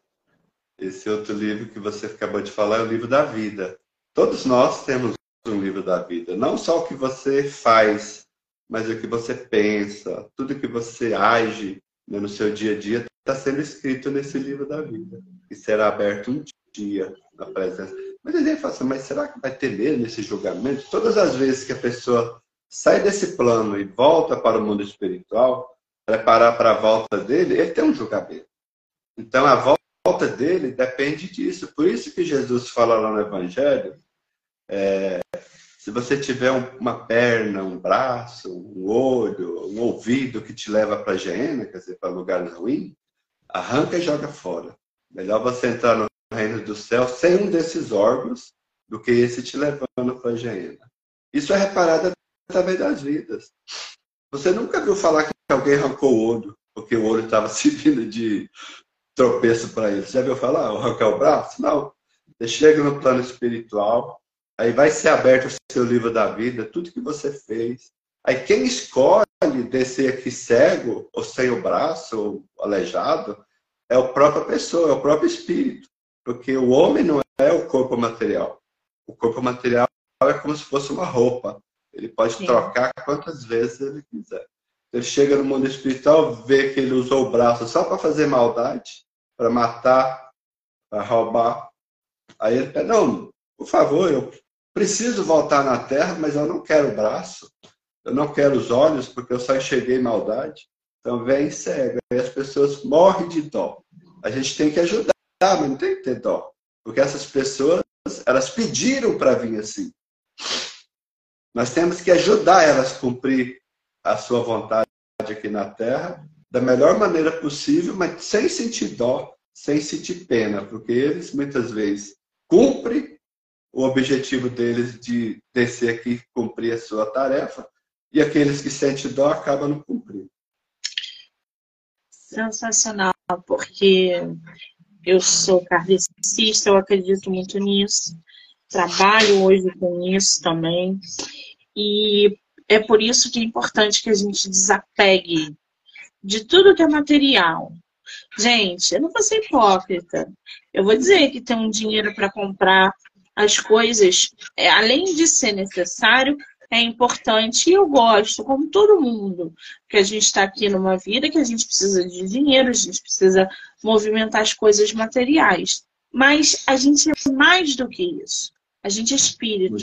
Esse outro livro que você acabou de falar é o livro da vida. Todos nós temos um livro da vida. Não só o que você faz, mas o que você pensa, tudo que você age no seu dia a dia está sendo escrito nesse livro da vida. E será aberto um dia na presença. Mas ele fala assim, mas será que vai ter mesmo esse julgamento? Todas as vezes que a pessoa sai desse plano e volta para o mundo espiritual, preparar para a volta dele, ele tem um julgamento. Então a volta dele depende disso. Por isso que Jesus fala lá no Evangelho, é, se você tiver uma perna, um braço, um olho, um ouvido que te leva para a geena, quer dizer, para lugares ruins, arranca e joga fora. Melhor você entrar no reino do céu sem um desses órgãos do que esse te levando para a geena. Isso é reparado através das vidas. Você nunca viu falar que alguém arrancou o olho, porque o olho estava servindo de tropeço para ele. Você já viu falar? Arrancar o braço? Não. Você chega no plano espiritual, aí vai ser aberto o seu livro da vida, tudo que você fez. Aí quem escolhe descer aqui cego, ou sem o braço, ou aleijado, é a própria pessoa, é o próprio espírito. Porque o homem não é o corpo material. O corpo material é como se fosse uma roupa. Ele pode Sim. trocar quantas vezes ele quiser. Ele chega no mundo espiritual, vê que ele usou o braço só para fazer maldade, para matar, para roubar. Aí ele pede, não, por favor, eu preciso voltar na terra, mas eu não quero o braço, eu não quero os olhos, porque eu só enxerguei maldade. Então vem cego. E as pessoas morrem de dó. A gente tem que ajudar, mas não tem que ter dó. Porque essas pessoas, elas pediram para vir assim. Nós temos que ajudar elas a cumprir a sua vontade aqui na Terra da melhor maneira possível, mas sem sentir dó, sem sentir pena, porque eles muitas vezes cumprem o objetivo deles de descer aqui cumprir a sua tarefa, e aqueles que sentem dó acabam não cumprindo. Sensacional, porque eu sou kardecista, eu acredito muito nisso, trabalho hoje com isso também, e é por isso que é importante que a gente desapegue de tudo que é material. Gente, eu não vou ser hipócrita. Eu vou dizer que tem um dinheiro para comprar as coisas, é, além de ser necessário, é importante e eu gosto, como todo mundo, que a gente está aqui numa vida que a gente precisa de dinheiro, a gente precisa movimentar as coisas materiais. Mas a gente é mais do que isso. A gente é espírito.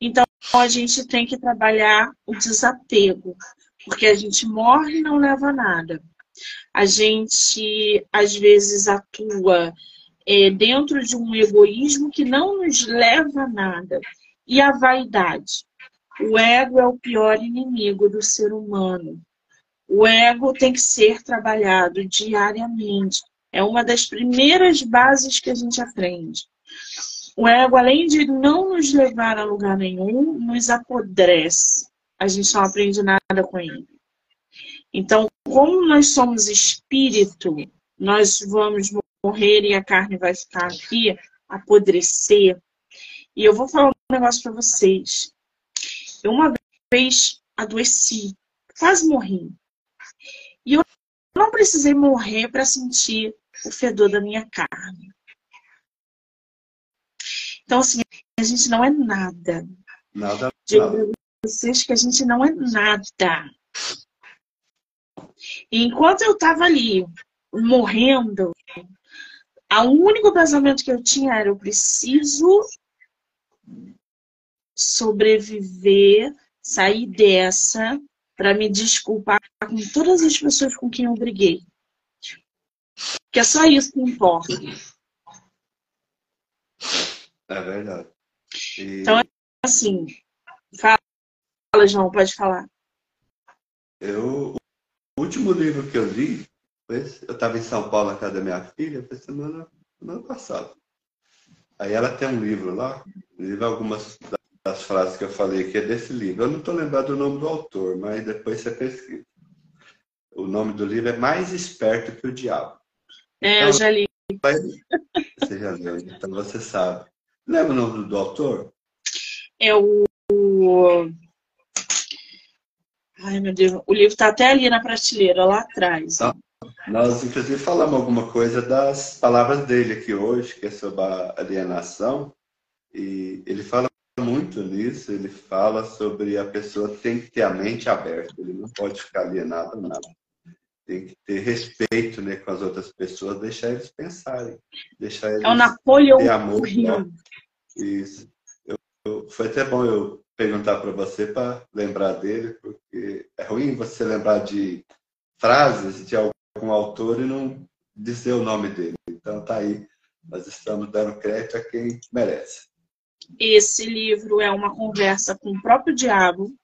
Então a gente tem que trabalhar o desapego, porque a gente morre e não leva nada. A gente às vezes atua é, dentro de um egoísmo que não nos leva a nada. E a vaidade. O ego é o pior inimigo do ser humano. O ego tem que ser trabalhado diariamente. É uma das primeiras bases que a gente aprende. O ego, além de não nos levar a lugar nenhum, nos apodrece. A gente não aprende nada com ele. Então, como nós somos espírito, nós vamos morrer e a carne vai ficar aqui, apodrecer. E eu vou falar um negócio para vocês. Eu uma vez adoeci, quase morri. E eu não precisei morrer para sentir o fedor da minha carne. Então, assim, a gente não é nada. Nada. Digo vocês que a gente não é nada. E enquanto eu estava ali, morrendo, o único pensamento que eu tinha era: eu preciso sobreviver, sair dessa para me desculpar com todas as pessoas com quem eu briguei. Que é só isso que importa. É verdade. E... Então, assim, fala, João, pode falar. Eu, o último livro que eu li, eu estava em São Paulo na casa da minha filha, foi semana, semana passada. Aí ela tem um livro lá, livro algumas das frases que eu falei aqui é desse livro. Eu não estou lembrado do nome do autor, mas depois você pesquisa. O nome do livro é Mais Esperto que o Diabo. É, então, eu já li. Você já leu, então você sabe. Lembra o nome do autor? É o. Ai, meu Deus. O livro está até ali na prateleira, lá atrás. Então, nós, inclusive, falamos alguma coisa das palavras dele aqui hoje, que é sobre a alienação. E ele fala muito nisso, ele fala sobre a pessoa tem que ter a mente aberta, ele não pode ficar alienado nada. Tem que ter respeito né, com as outras pessoas, deixar eles pensarem, deixar eles é o Napoleão ter amor. Né? Isso. Eu, eu, foi até bom eu perguntar para você para lembrar dele, porque é ruim você lembrar de frases de algum autor e não dizer o nome dele. Então tá aí, nós estamos dando crédito a quem merece. Esse livro é uma conversa com o próprio diabo,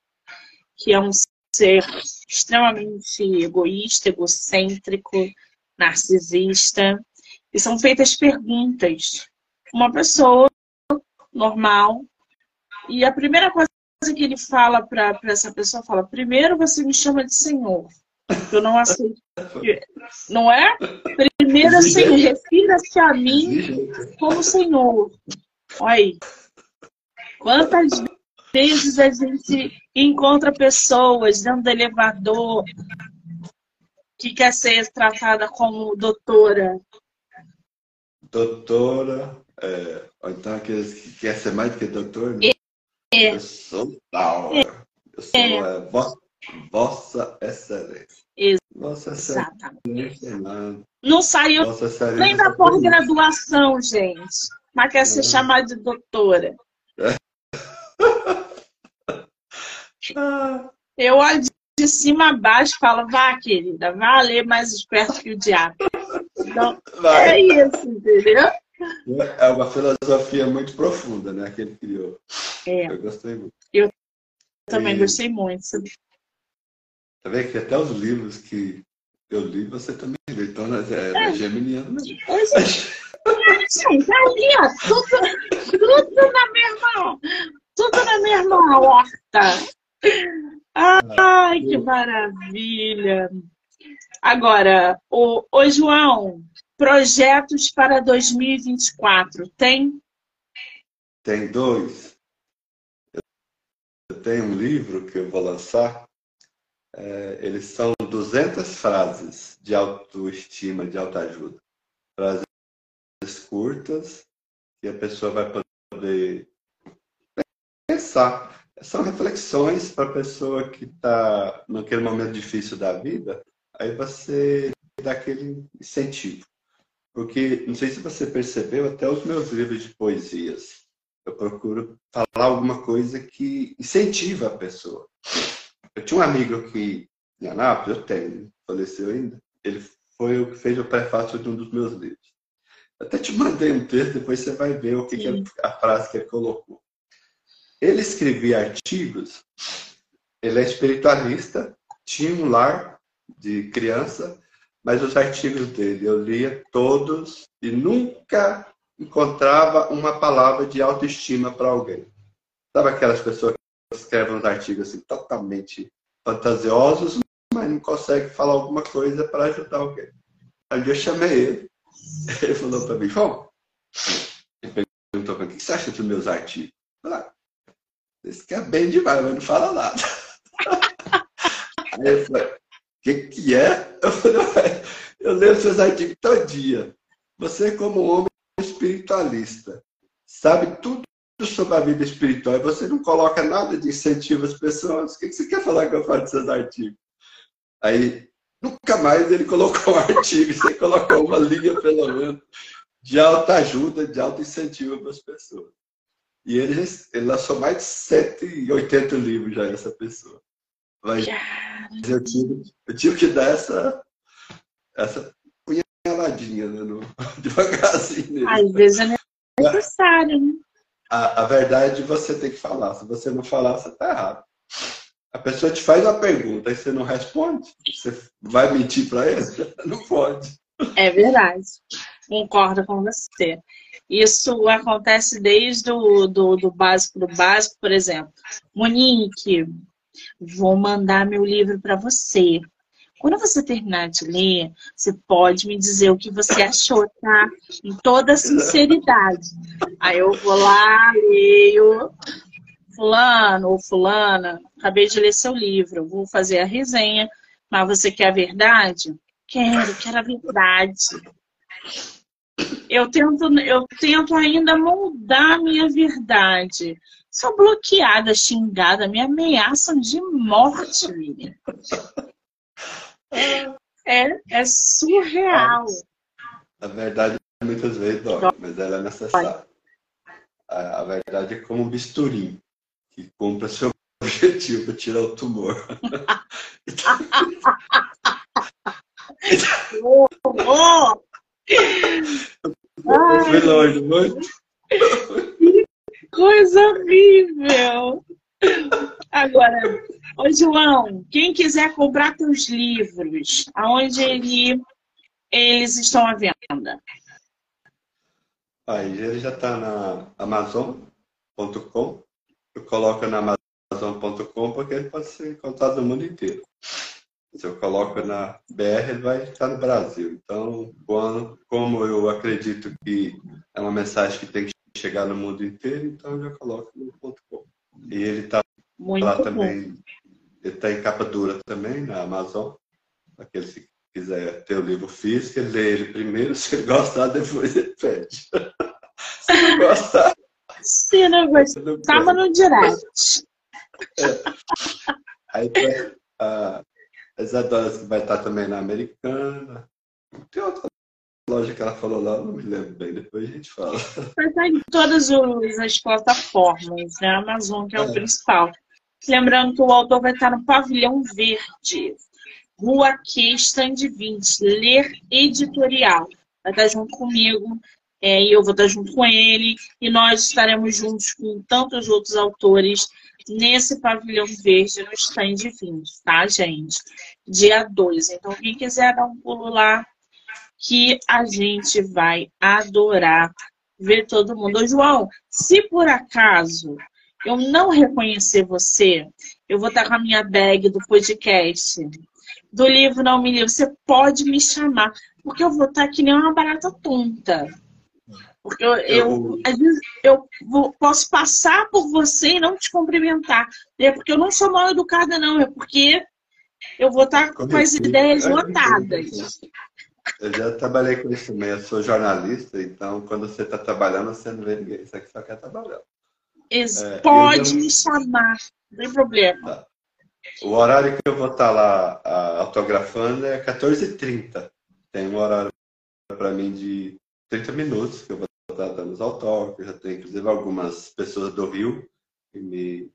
que é um ser extremamente egoísta, egocêntrico, narcisista. E são feitas perguntas. Uma pessoa normal. E a primeira coisa que ele fala para essa pessoa, fala, primeiro você me chama de Senhor. Eu não aceito. Não é? Primeiro, assim, refira-se a mim como Senhor. Olha aí. Quantas vezes a gente encontra pessoas dentro do elevador que quer ser tratada como doutora? Doutora, é, ou então aqueles que quer ser mais do que doutor, né? É. Eu sou tal. É. Eu sou é. É, vossa, Excelência. Vossa Excelência. Não, não saiu nem da pós-graduação, gente. Mas quer ser chamada de doutora. Eu olho de cima a baixo, falo, vá, querida, vá ler mais esperto que o diabo. Então, Vai. é isso, entendeu? É uma filosofia muito profunda, né, que ele criou. É. Eu gostei muito. Eu também e... gostei muito. Tá vendo que até os livros que eu li, você também lê. Então, nós é, é. geminiano mesmo. Gente, ali, ó, tudo, tudo na mesma, tudo na mesma horta. Ai, que maravilha! Agora, o, o João, projetos para 2024, tem? Tem dois. Eu tenho um livro que eu vou lançar. É, eles são 200 frases de autoestima, de autoajuda. Frases curtas que a pessoa vai poder pensar. São reflexões para a pessoa que está naquele momento difícil da vida, aí você dá aquele incentivo. Porque, não sei se você percebeu, até os meus livros de poesias, eu procuro falar alguma coisa que incentiva a pessoa. Eu tinha um amigo aqui em Anápolis, eu tenho, faleceu ainda, ele foi o que fez o prefácio de um dos meus livros. Até te mandei um texto, depois você vai ver o que, que é a frase que ele colocou. Ele escrevia artigos, ele é espiritualista, tinha um lar de criança, mas os artigos dele eu lia todos e nunca encontrava uma palavra de autoestima para alguém. Sabe aquelas pessoas que escrevem uns artigos assim, totalmente fantasiosos, mas não conseguem falar alguma coisa para ajudar alguém. Aí eu chamei ele Ele falou para mim, João, ele perguntou para mim, o que você acha dos meus artigos? Eu falei, esse quer bem demais, mas não fala nada. Aí eu falei, o que, que é? Eu falei, eu leio seus artigos todo dia. Você, como homem espiritualista, sabe tudo sobre a vida espiritual e você não coloca nada de incentivo às pessoas. O que, você quer falar que eu falo de seus artigos? Aí Nunca mais ele colocou um artigo, você colocou uma linha, pelo menos, de alta ajuda, de alto incentivo para as pessoas. E ele, ele lançou mais de 180 livros já, essa pessoa. Mas eu tive, eu tive que dar essa, essa punhaladinha né, no, devagarzinho. Às vezes é necessário, né? A, a verdade você tem que falar. Se você não falar, você está errado. A pessoa te faz uma pergunta e você não responde, você vai mentir para ele? Não pode. É verdade. Concordo com você. Isso acontece desde o do, do básico do básico, por exemplo. Monique, vou mandar meu livro para você. Quando você terminar de ler, você pode me dizer o que você achou, tá? Em toda sinceridade. Aí eu vou lá, leio, fulano ou fulana, acabei de ler seu livro, vou fazer a resenha, mas você quer a verdade? Quero, quero a verdade. Eu tento, eu tento ainda moldar a minha verdade. Sou bloqueada, xingada, me ameaçam de morte, menina. É, é surreal. A verdade muitas vezes dói, mas ela é necessária. A verdade é como um bisturi que cumpra seu objetivo, tirar o tumor. oh, oh. Foi longe, muito. Que coisa horrível! Agora, ô João, quem quiser comprar teus livros, aonde ele, eles estão à venda? Aí ele já está na Amazon.com eu coloco na Amazon.com porque ele pode ser encontrado no mundo inteiro. Se eu coloco na BR, ele vai estar no Brasil. Então, como eu acredito que é uma mensagem que tem que chegar no mundo inteiro, então eu já coloco no .com. E ele está lá bom. também, ele está em capa dura também na Amazon. Aqueles que quiser ter o livro físico, ele lê ele primeiro, se ele gostar, depois ele pede. se não gostar, se não gostava no direct. É. Aí tem a Isadora que vai estar também na Americana. Tem outra loja que ela falou lá, não me lembro bem, depois a gente fala. Vai estar em todas as plataformas, né? A Amazon que é, é. o principal. Lembrando que o autor vai estar no Pavilhão Verde, Rua Q, Stand 20, Ler Editorial. Vai estar junto comigo é, e eu vou estar junto com ele, e nós estaremos juntos com tantos outros autores nesse pavilhão verde no stand 20, tá, gente? Dia 2. Então, quem quiser dar um pulo lá, que a gente vai adorar ver todo mundo. Ô, João, se por acaso eu não reconhecer você, eu vou estar com a minha bag do podcast, do livro Não Me Livre. Você pode me chamar, porque eu vou estar que nem uma barata tonta. Porque eu, eu, às vezes, eu vou, posso passar por você e não te cumprimentar. É porque eu não sou mal educada, não. É porque eu vou estar com as ideias lotadas. Eu já trabalhei com isso também. Eu sou jornalista, então quando você está trabalhando, você não vê ninguém. Você só quer trabalhar. É, pode me chamar, não tem problema. Tá. O horário que eu vou estar tá lá autografando é 14h30. Tem um horário para mim de 30 minutos que eu vou estar tá dando os autógrafos. Já tem, inclusive, algumas pessoas do Rio que me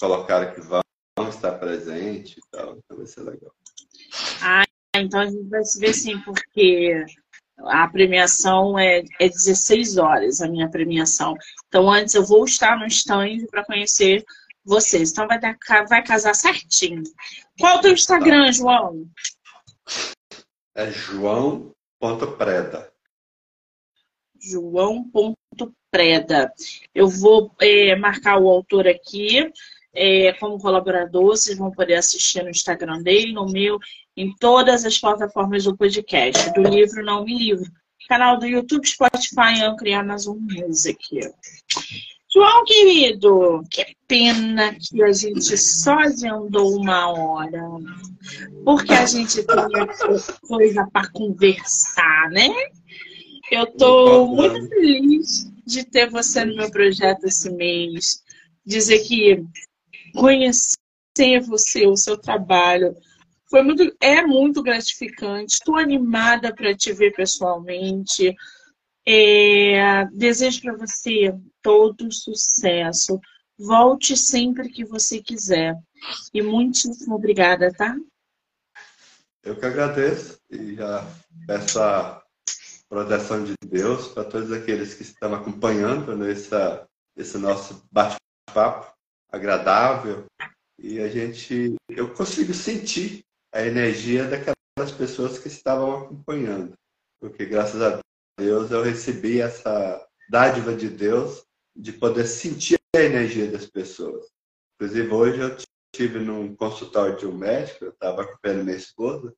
colocaram que vão estar presentes e tal. Então vai ser legal. Ah, então a gente vai se ver sim, porque a premiação é, é 16 horas, a minha premiação. Então, antes eu vou estar no stand para conhecer vocês. Então, vai, dar, vai casar certinho. Qual é o teu Instagram, João? É joão.preda. João.preda. Eu vou é, marcar o autor aqui é, como colaborador. Vocês vão poder assistir no Instagram dele, no meu em todas as plataformas do podcast, do livro Não Me Livro. Canal do YouTube, Spotify, Anchor e Amazon Music. João, querido, que pena que a gente só agendou uma hora. Porque a gente tem coisa para conversar, né? Eu estou muito feliz de ter você no meu projeto esse mês. Dizer que conhecer você, o seu trabalho, foi muito, é muito gratificante. Estou animada para te ver pessoalmente. É, desejo para você todo sucesso. Volte sempre que você quiser. E muitíssimo obrigada, tá? Eu que agradeço e já peço a proteção de Deus para todos aqueles que estão acompanhando nessa, esse nosso bate-papo agradável. E a gente, eu consigo sentir a energia daquelas pessoas que estavam acompanhando. Porque graças a Deus eu recebi essa dádiva de Deus de poder sentir a energia das pessoas. Inclusive hoje eu estive num consultório de um médico, eu estava acompanhando minha esposa,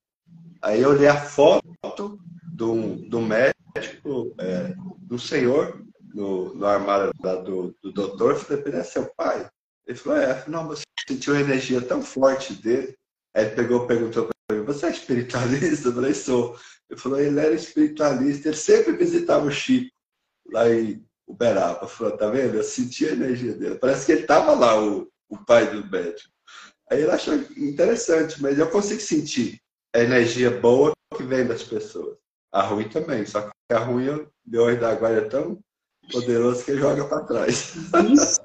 aí eu olhei a foto do, do médico, é, do senhor, no, no armário do, do doutor, eu falei, ele é seu pai? Ele falou, é, não, você sentiu a energia tão forte dele Aí ele pegou perguntou para mim, você é espiritualista? Eu falei, sou. Ele falou, ele era espiritualista, ele sempre visitava o Chico, lá em Uberaba. Falou, tá vendo? Eu senti a energia dele. Parece que ele estava lá, o, o pai do médico. Aí ele achou interessante, mas eu consigo sentir a energia boa que vem das pessoas. A ruim também, só que a ruim, meu anjo da guarda é tão poderoso que joga para trás. Isso.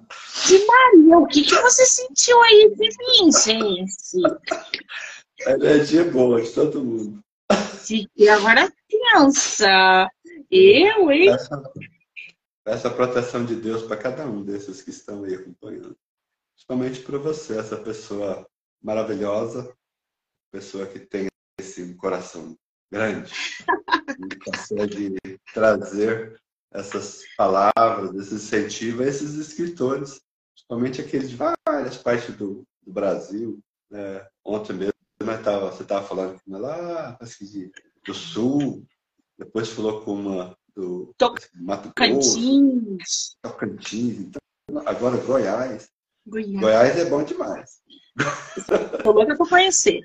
De Maria, o que, que você sentiu aí de mim, gente? A energia boa de todo mundo. Fiquei agora criança. Eu, hein? Essa, essa proteção de Deus para cada um desses que estão aí acompanhando. Principalmente para você, essa pessoa maravilhosa, pessoa que tem esse coração grande, e consegue trazer essas palavras, esse incentivo a esses escritores, principalmente aqueles de várias partes do, do Brasil. Né? Ontem mesmo tava, você estava falando com uma lá do Sul, depois falou com uma do Mato Grosso, Tocantins, então, agora Goiás. Goiás. Goiás é bom demais. Estou louca para conhecer.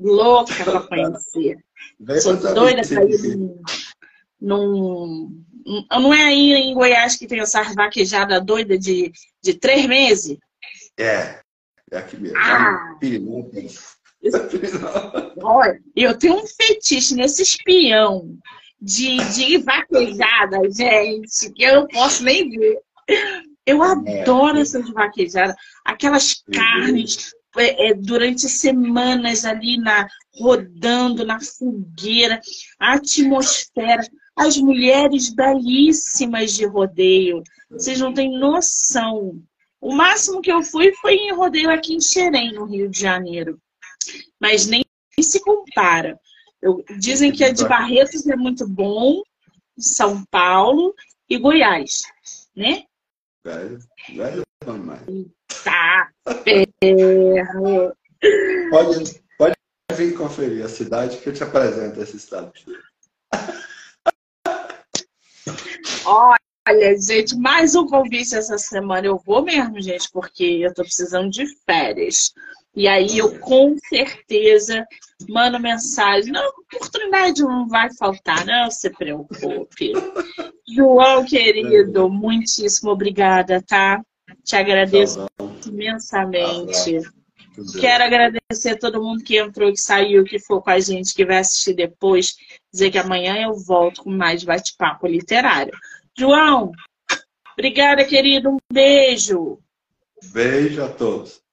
Louca para conhecer. Sou doida para ir num, não é aí em Goiás que tem essa vaquejada doida de, de três meses? É, é aqui mesmo. Ah. Olha, eu tenho um fetiche nesse espião de, de vaquejada, gente, que eu não posso nem ver. Eu adoro essas vaquejadas, aquelas carnes é, é, durante semanas ali na rodando na fogueira, a atmosfera, as mulheres belíssimas de rodeio. Vocês não têm noção. O máximo que eu fui foi em rodeio aqui em Xerém, no Rio de Janeiro. Mas nem se compara. Eu, dizem que a de Barretos é muito bom, São Paulo e Goiás, né? Velho, velho demais. Tá, ferro. Pode, pode vir conferir a cidade que eu te apresento esse estado. Olha, gente, mais um convite essa semana. Eu vou mesmo, gente, porque eu tô precisando de férias. E aí eu com certeza mando mensagem. Não, oportunidade não vai faltar, não se preocupe. João, querido, muitíssimo obrigada, tá? Te agradeço imensamente. Quero agradecer a todo mundo que entrou, que saiu, que for com a gente, que vai assistir depois. Dizer que amanhã eu volto com mais bate-papo literário. João, obrigada, querido. Um beijo. Beijo a todos.